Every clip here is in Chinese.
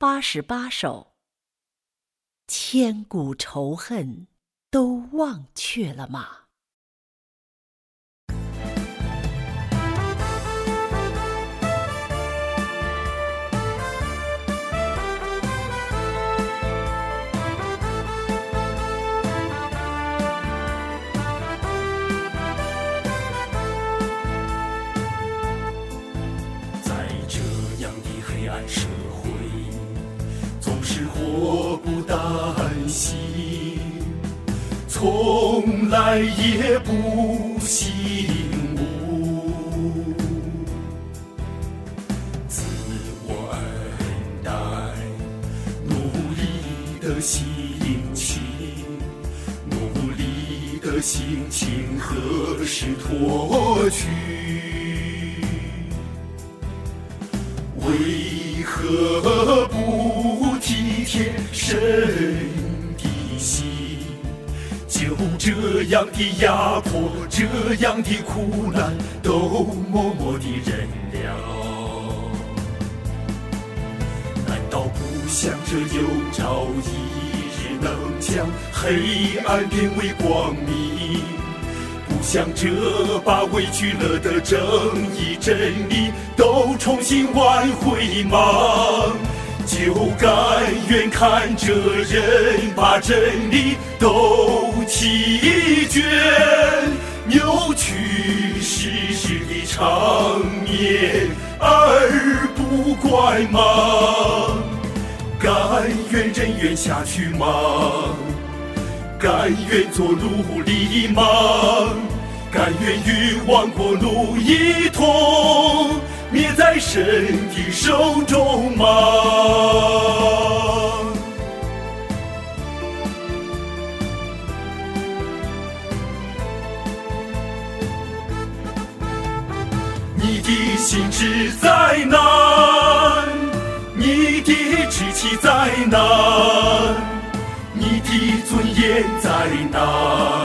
八十八首，千古仇恨都忘却了吗？不担心，从来也不醒悟。自我恩待，努力的心情，努力的心情何时脱去？为何不神的心？就这样的压迫，这样的苦难，都默默地忍了。难道不想着有朝一日能将黑暗变为光明？不想着把委屈了的正义真理都重新挽回吗？就甘愿看着人把真理都弃绝，扭曲事实的场面而不怪吗？甘愿忍怨下去吗？甘愿做奴隶吗？甘愿与亡国奴一同灭在神的手中吗？你的心志在哪？你的志气在哪？你的尊严在哪？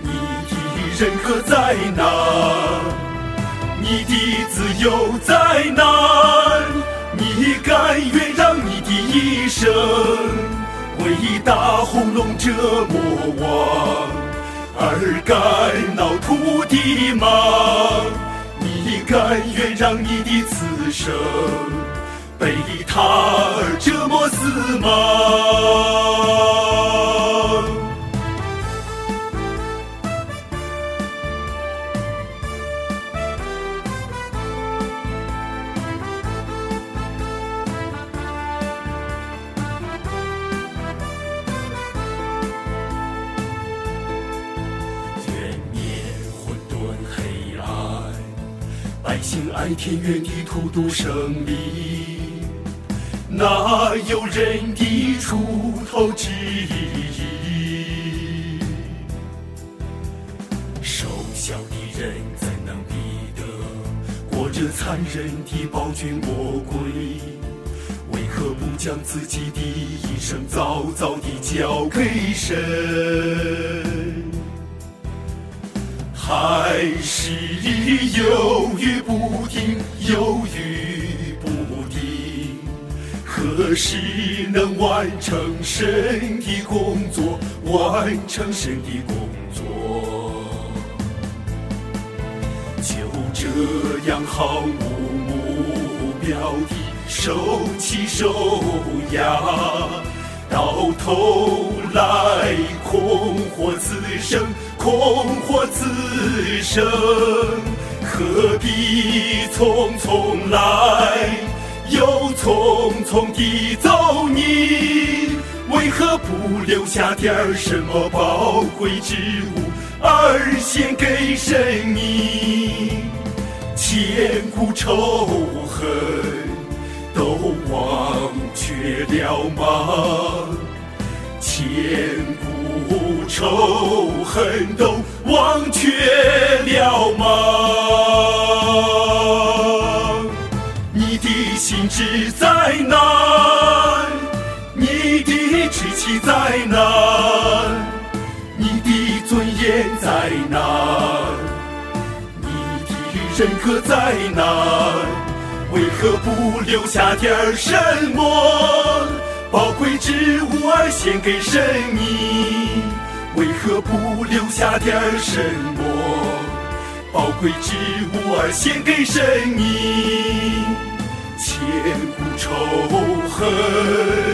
你的人格在哪？你的自由在哪？你甘愿让你的一生为大红龙折磨我，而甘恼土地吗？你甘愿让你的此生被他折磨死吗？百姓爱田园的土都胜利，哪有人的出头之日？瘦小的人怎能比得过这残忍的暴君魔鬼？为何不将自己的一生早早地交给神？还是犹豫不定，犹豫不定，何时能完成神的工作？完成神的工作，就这样毫无目标地受气受压，到头来空惑此生。空惑此生，何必匆匆来，又匆匆地走？你为何不留下点什么宝贵之物，而献给神明？千古仇恨都忘却了吗？千。仇恨都忘却了吗？你的心志在哪？你的志气在哪？你的尊严在哪？你的人格在哪？为何不留下点什么宝贵之物儿献给神明？为何不留下点什么？宝贵之物儿献给神明，千古仇恨。